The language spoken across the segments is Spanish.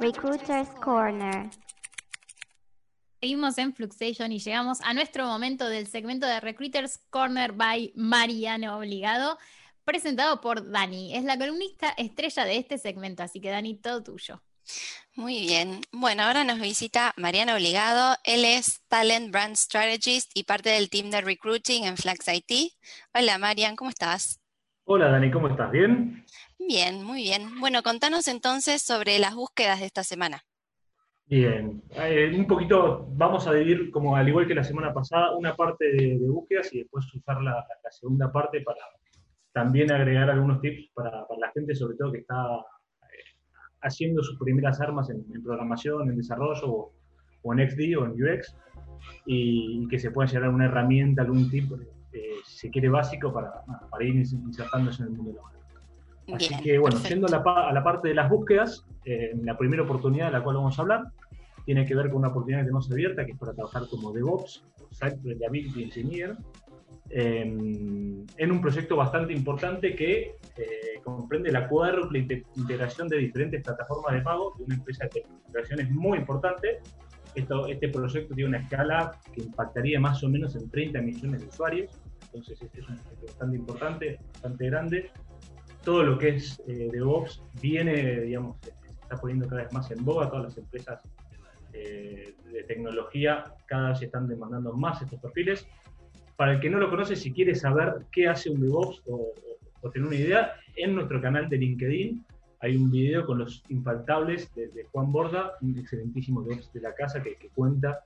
Recruiters Corner. Seguimos en Fluxation y llegamos a nuestro momento del segmento de Recruiters Corner by Mariano Obligado, presentado por Dani. Es la columnista estrella de este segmento, así que Dani, todo tuyo. Muy bien. Bueno, ahora nos visita Mariano Obligado. Él es Talent Brand Strategist y parte del team de recruiting en Flax IT. Hola, Marian, ¿cómo estás? Hola, Dani, ¿cómo estás? ¿Bien? Bien, muy bien. Bueno, contanos entonces sobre las búsquedas de esta semana. Bien, eh, un poquito vamos a dividir, como al igual que la semana pasada, una parte de, búsquedas y después usar la, segunda parte para también agregar algunos tips para, la gente, sobre todo que está eh, haciendo sus primeras armas en, programación, en desarrollo o, en XD o en UX y, que se pueda llegar a una herramienta, algún tip, eh, si quiere básico, para, para ir insertándose en el mundo laboral. Así que, bueno, yendo a la, parte de las búsquedas, eh, la primera oportunidad de la cual vamos a hablar tiene que ver con una oportunidad que tenemos abierta, que es para trabajar como DevOps, Site Reliability Engineer, em, en un proyecto bastante importante que eh, comprende la cuádruple integración de diferentes plataformas de pago de una empresa de es muy importante. Esto, este proyecto tiene una escala que impactaría más o menos en 30 millones de usuarios, entonces este es un proyecto bastante importante, bastante grande, todo lo que es eh, DevOps viene, digamos, se está poniendo cada vez más en boga, todas las empresas eh, de tecnología cada vez están demandando más estos perfiles. Para el que no lo conoce, si quiere saber qué hace un DevOps o, tener una idea, en nuestro canal de LinkedIn hay un video con los infaltables de, Juan Borda, un excelentísimo DevOps de la casa que, cuenta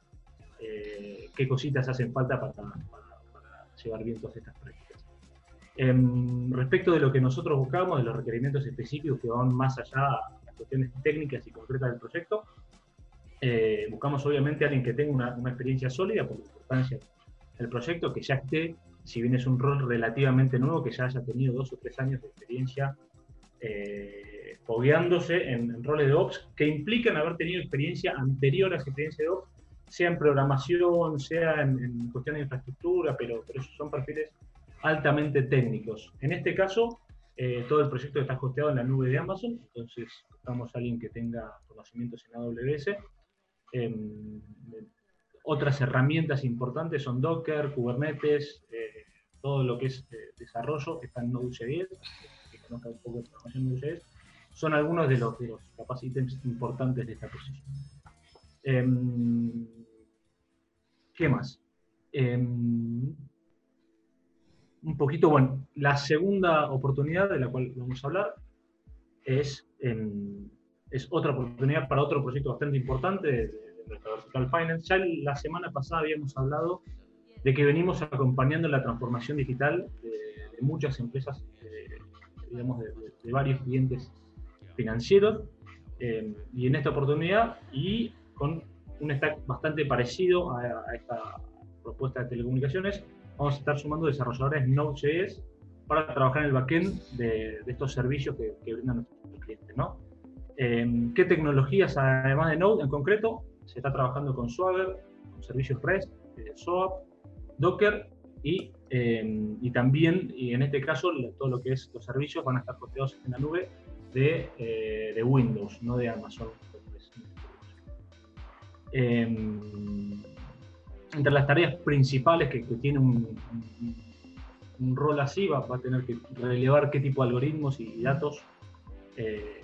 eh, qué cositas hacen falta para, para llevar bien todas estas prácticas. Em, respecto de lo que nosotros buscamos, de los requerimientos específicos que van más allá a las cuestiones técnicas y concretas del proyecto, eh, buscamos obviamente a alguien que tenga una, experiencia sólida por la importancia del proyecto, que ya esté, si bien es un rol relativamente nuevo, que ya haya tenido dos o tres años de experiencia eh, fogueándose en, roles de Ops que implican haber tenido experiencia anterior a esa experiencia de Ops, sea en programación, sea en, cuestiones de infraestructura, pero, pero esos son perfiles altamente técnicos. En este caso, eh, todo el proyecto está hosteado en la nube de Amazon, entonces buscamos a alguien que tenga conocimientos en AWS. Em, otras herramientas importantes son Docker, Kubernetes, eh, todo lo que es eh, desarrollo está en Node.js, que conozca un poco de programación Node.js, son algunos de los, de los importantes de esta posición. Em, ¿Qué más? Em, un poquito, bueno, la segunda oportunidad de la cual vamos a hablar es, es otra oportunidad para otro proyecto bastante importante de, nuestra vertical finance. Ya la semana pasada habíamos hablado de que venimos acompañando la transformación digital de, muchas empresas, digamos, de, varios clientes financieros, eh, y en esta oportunidad, y con un stack bastante parecido a esta propuesta de telecomunicaciones, vamos a estar sumando desarrolladores Node.js para trabajar en el backend de, estos servicios que, brindan nuestros clientes. Em, ¿Qué tecnologías, además de Node en concreto? Se está trabajando con Swagger, con servicios REST, eh, SOAP, Docker y, em, y, también, y en este caso, todo lo que es los servicios van a estar hosteados en la nube de, eh, de Windows, no de Amazon. Entre las tareas principales que, tiene un, rol así, va, a tener que relevar qué tipo de algoritmos y datos, eh,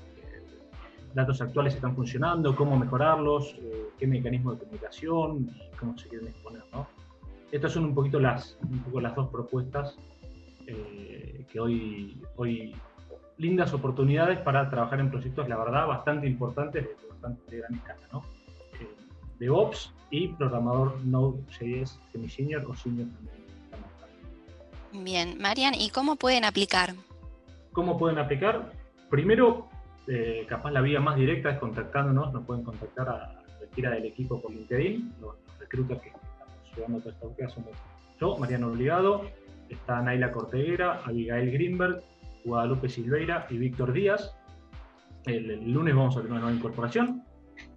datos actuales están funcionando, cómo mejorarlos, eh, qué mecanismo de comunicación cómo se quieren exponer. ¿no? Estas son un poquito las, un poco las dos propuestas eh, que hoy, hoy lindas oportunidades para trabajar en proyectos, la verdad, bastante importantes, de bastante gran escala. ¿no? DevOps y programador Node.js semi-senior o senior Bien, Marian, ¿y cómo pueden aplicar? ¿Cómo pueden aplicar? Primero, eh, capaz la vía más directa es contactándonos, nos pueden contactar a cualquiera del equipo por LinkedIn, los, reclutas que estamos llevando toda esta búsqueda somos yo, Mariano Obligado, está Naila Corteguera, Abigail Greenberg, Guadalupe Silveira y Víctor Díaz. El, lunes vamos a tener una nueva incorporación.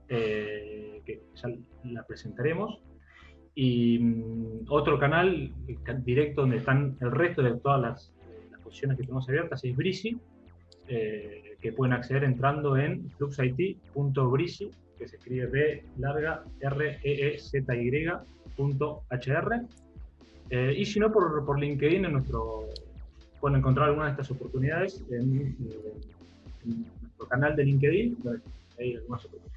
Eh, que ya la presentaremos. Y mm, otro canal directo donde están el resto de todas las, posiciones que tenemos abiertas es Brizy, eh, que pueden acceder entrando en fluxit.breezy, que se escribe B larga R E E Z Y punto HR. Eh, y si no, por, por LinkedIn, en nuestro, pueden encontrar algunas de estas oportunidades en, en nuestro canal de LinkedIn, donde hay algunas oportunidades.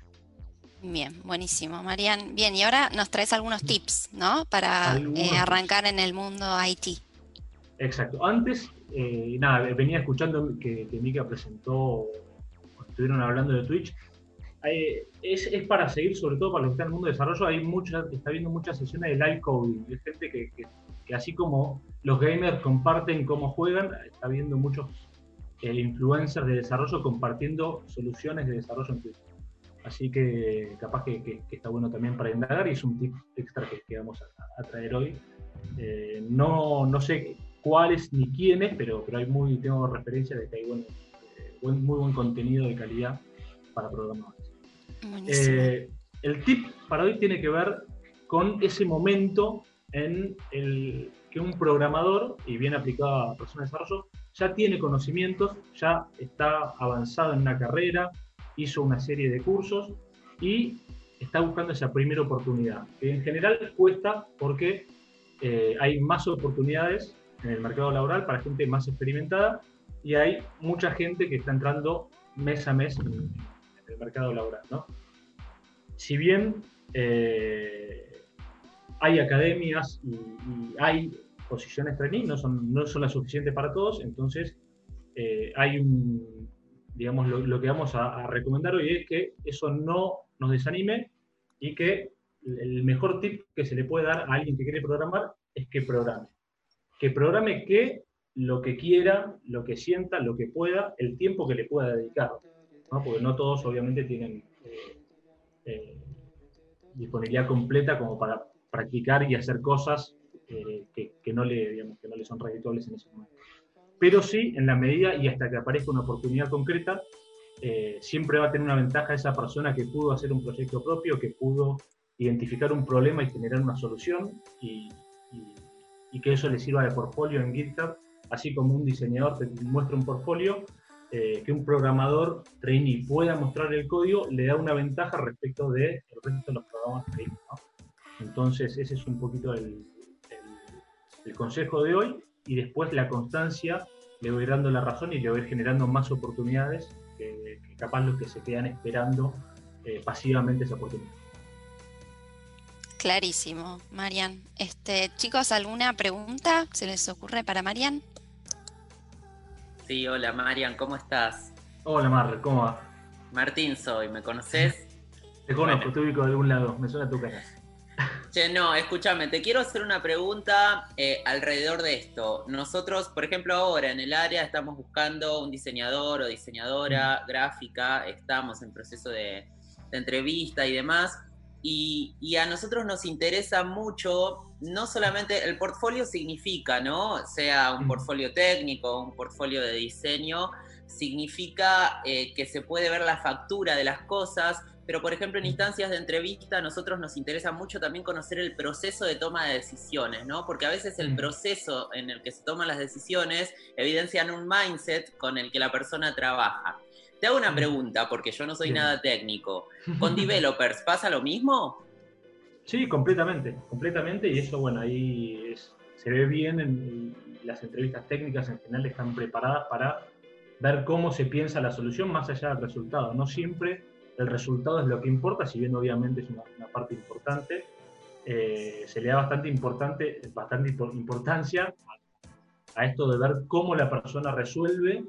Bien, buenísimo, Marian. Bien, y ahora nos traes algunos tips, ¿no? Para eh, arrancar en el mundo IT. Exacto. Antes, eh, nada, venía escuchando que, que Mika presentó, estuvieron hablando de Twitch. Eh, es, es para seguir, sobre todo para los que están en el mundo de desarrollo. Hay muchas, está habiendo muchas sesiones de live coding. Hay gente que, que- que así como los gamers comparten cómo juegan, está viendo muchos eh, influencers de desarrollo compartiendo soluciones de desarrollo en Twitch. Así que capaz que, que- que está bueno también para indagar y es un tip extra que, que vamos a, a traer hoy. Eh, no, no sé cuáles ni quiénes, pero, pero hay muy, tengo referencia de que hay buen, eh, buen- muy buen contenido de calidad para programadores. Eh, el tip para hoy tiene que ver con ese momento en el que un programador, y bien aplicado a personas de desarrollo, ya tiene conocimientos, ya está avanzado en una carrera, hizo una serie de cursos y está buscando esa primera oportunidad, que en general cuesta porque eh, hay más oportunidades en el mercado laboral para gente más experimentada y hay mucha gente que está entrando mes a mes en, en el mercado laboral. ¿no? Si bien eh, hay academias y, y hay posiciones trainee, no son, no son las suficientes para todos, entonces eh, hay un, digamos, lo, lo que vamos a, recomendar hoy es que eso no nos desanime y que el mejor tip que se le puede dar a alguien que quiere programar es que programe. Que programe que lo que quiera, lo que sienta, lo que pueda, el tiempo que le pueda dedicar. ¿no? Porque no todos obviamente tienen eh, eh, disponibilidad completa como para practicar y hacer cosas eh, que, que no le, digamos, que no le son redituables en ese momento. Pero sí, en la medida y hasta que aparezca una oportunidad concreta, eh, siempre va a tener una ventaja esa persona que pudo hacer un proyecto propio, que pudo identificar un problema y generar una solución y, que eso le sirva de portfolio en GitHub, así como un diseñador te muestra un portfolio, eh, que un programador trainee pueda mostrar el código, le da una ventaja respecto del resto de los programadores trainee. Entonces, ese es un poquito el, el- el consejo de hoy y después la constancia le voy dando la razón y le voy generando más oportunidades que, que capaz los que se quedan esperando eh, pasivamente esa oportunidad. Clarísimo, Marian. Este, chicos, ¿alguna pregunta se les ocurre para Marian? Sí, hola Marian, ¿cómo estás? Hola Mar, ¿cómo va? Martín soy, ¿me conoces? Te conozco, Bueno. te ubico de algún lado, me suena tu cara. Che, no, escúchame, te quiero hacer una pregunta eh, alrededor de esto. Nosotros, por ejemplo, ahora en el área estamos buscando un diseñador o diseñadora gráfica, estamos en proceso de, de entrevista y demás, y, y a nosotros nos interesa mucho, no solamente el portfolio significa, ¿no? Sea un portfolio técnico, un portfolio de diseño, significa eh, que se puede ver la factura de las cosas, pero por ejemplo en instancias de entrevista a nosotros nos interesa mucho también conocer el proceso de toma de decisiones, ¿no? Porque a veces el proceso en el que se toman las decisiones evidencian un mindset con el que la persona trabaja. Te hago una pregunta, porque yo no soy nada técnico. ¿Con developers pasa lo mismo? Sí, completamente, completamente, y eso, bueno, ahí es- se ve bien en las entrevistas técnicas en general están preparadas para ver cómo se piensa la solución más allá del resultado. No siempre el resultado es lo que importa, si bien obviamente es una, una parte importante, eh, se le da bastante, importante, bastante impor- importancia a, esto de ver cómo la persona resuelve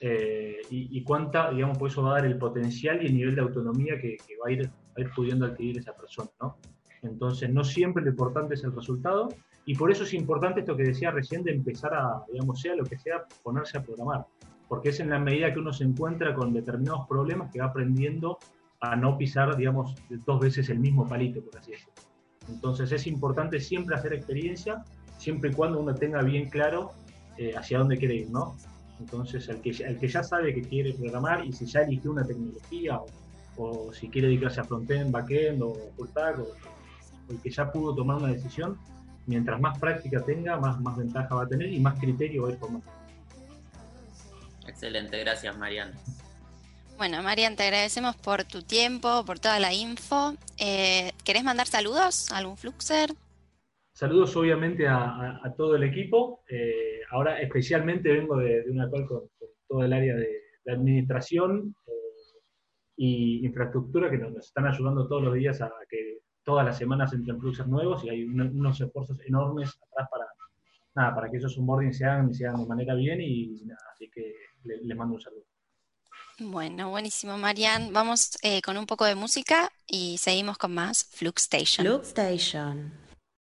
eh, y, y cuánta, digamos, por eso va a dar el potencial y el nivel de autonomía que, que va, a ir, va a ir pudiendo adquirir esa persona, ¿no? Entonces, no siempre lo importante es el resultado, y por eso es importante esto que decía recién de empezar a, digamos, sea lo que sea, ponerse a programar, porque es en la medida que uno se encuentra con determinados problemas que va aprendiendo a no pisar, digamos, dos veces el mismo palito, por así decirlo. Entonces, es importante siempre hacer experiencia, siempre y cuando uno tenga bien claro eh, hacia dónde quiere ir, ¿no? Entonces, el que, el que ya sabe que quiere programar y si ya eligió una tecnología o, o si quiere dedicarse a frontend, backend o full stack, o, o el que ya pudo tomar una decisión, mientras más práctica tenga, más, más ventaja va a tener y más criterio va a ir formando. Excelente, gracias Marian. Bueno, Marian, te agradecemos por tu tiempo, por toda la info. Eh, ¿Querés mandar saludos a algún Fluxer? Saludos obviamente a, todo el equipo. Eh, ahora especialmente vengo de, una call con, todo el área de, administración eh, y infraestructura que nos, están ayudando todos los días a que todas las semanas entren Fluxers nuevos y hay unos esfuerzos enormes atrás para, nada, para que esos onboarding se hagan, se hagan de manera bien y nada, les mando un saludo. Bueno, buenísimo, Marian. Vamos eh, con un poco de música y seguimos con más Flux Station. Flux Station.